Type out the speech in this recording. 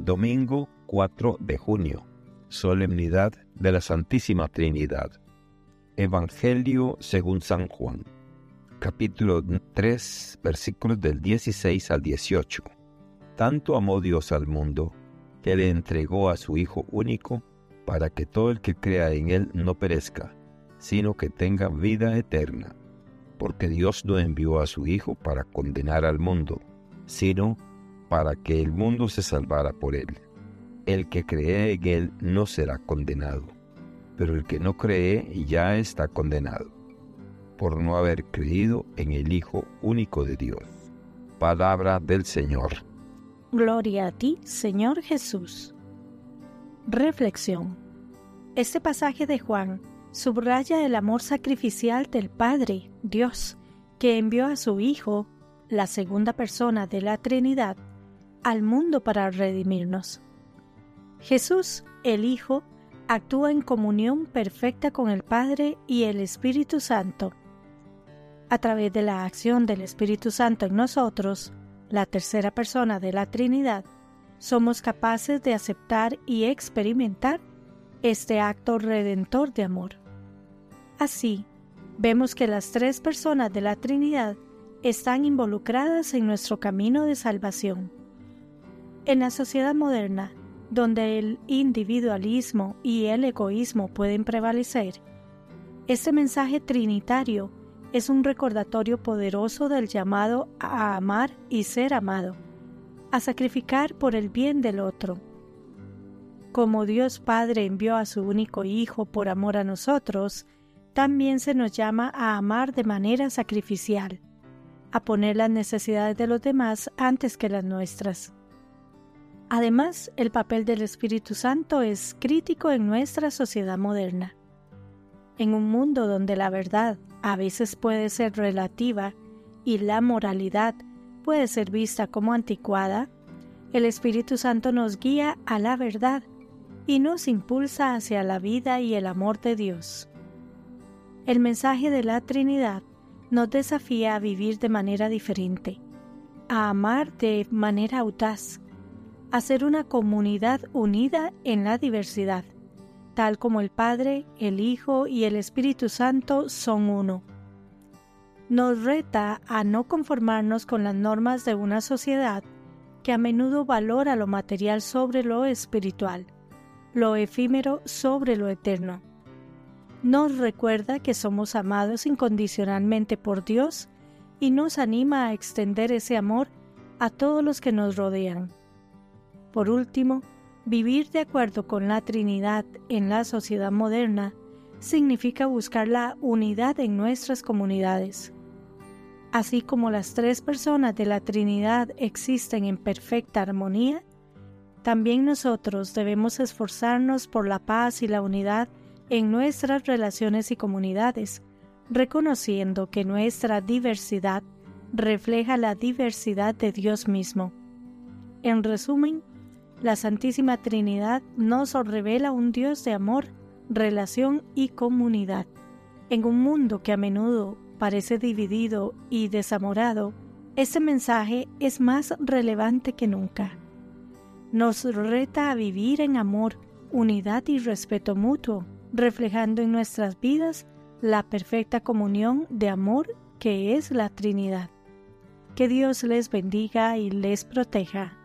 Domingo 4 de junio, Solemnidad de la Santísima Trinidad. Evangelio según San Juan, capítulo 3, versículos del 16 al 18. Tanto amó Dios al mundo, que le entregó a su Hijo único, para que todo el que crea en Él no perezca, sino que tenga vida eterna. Porque Dios no envió a su Hijo para condenar al mundo, sino para que el mundo se salvara por Él. El que cree en Él no será condenado, pero el que no cree ya está condenado, por no haber creído en el Hijo único de Dios. Palabra del Señor. Gloria a ti, Señor Jesús. Reflexión. Este pasaje de Juan subraya el amor sacrificial del Padre, Dios, que envió a su Hijo, la segunda persona de la Trinidad, al mundo para redimirnos. Jesús, el Hijo, actúa en comunión perfecta con el Padre y el Espíritu Santo. A través de la acción del Espíritu Santo en nosotros, la tercera persona de la Trinidad, somos capaces de aceptar y experimentar este acto redentor de amor. Así, vemos que las tres personas de la Trinidad están involucradas en nuestro camino de salvación. En la sociedad moderna, donde el individualismo y el egoísmo pueden prevalecer, este mensaje trinitario es un recordatorio poderoso del llamado a amar y ser amado, a sacrificar por el bien del otro. Como Dios Padre envió a su único Hijo por amor a nosotros, también se nos llama a amar de manera sacrificial, a poner las necesidades de los demás antes que las nuestras. Además, el papel del Espíritu Santo es crítico en nuestra sociedad moderna. En un mundo donde la verdad a veces puede ser relativa y la moralidad puede ser vista como anticuada, el Espíritu Santo nos guía a la verdad y nos impulsa hacia la vida y el amor de Dios. El mensaje de la Trinidad nos desafía a vivir de manera diferente, a amar de manera audaz, a ser una comunidad unida en la diversidad, tal como el Padre, el Hijo y el Espíritu Santo son uno. Nos reta a no conformarnos con las normas de una sociedad que a menudo valora lo material sobre lo espiritual, lo efímero sobre lo eterno nos recuerda que somos amados incondicionalmente por Dios y nos anima a extender ese amor a todos los que nos rodean. Por último, vivir de acuerdo con la Trinidad en la sociedad moderna significa buscar la unidad en nuestras comunidades. Así como las tres personas de la Trinidad existen en perfecta armonía, también nosotros debemos esforzarnos por la paz y la unidad en nuestras relaciones y comunidades, reconociendo que nuestra diversidad refleja la diversidad de Dios mismo. En resumen, la Santísima Trinidad nos revela un Dios de amor, relación y comunidad. En un mundo que a menudo parece dividido y desamorado, este mensaje es más relevante que nunca. Nos reta a vivir en amor, unidad y respeto mutuo, reflejando en nuestras vidas la perfecta comunión de amor que es la Trinidad. Que Dios les bendiga y les proteja.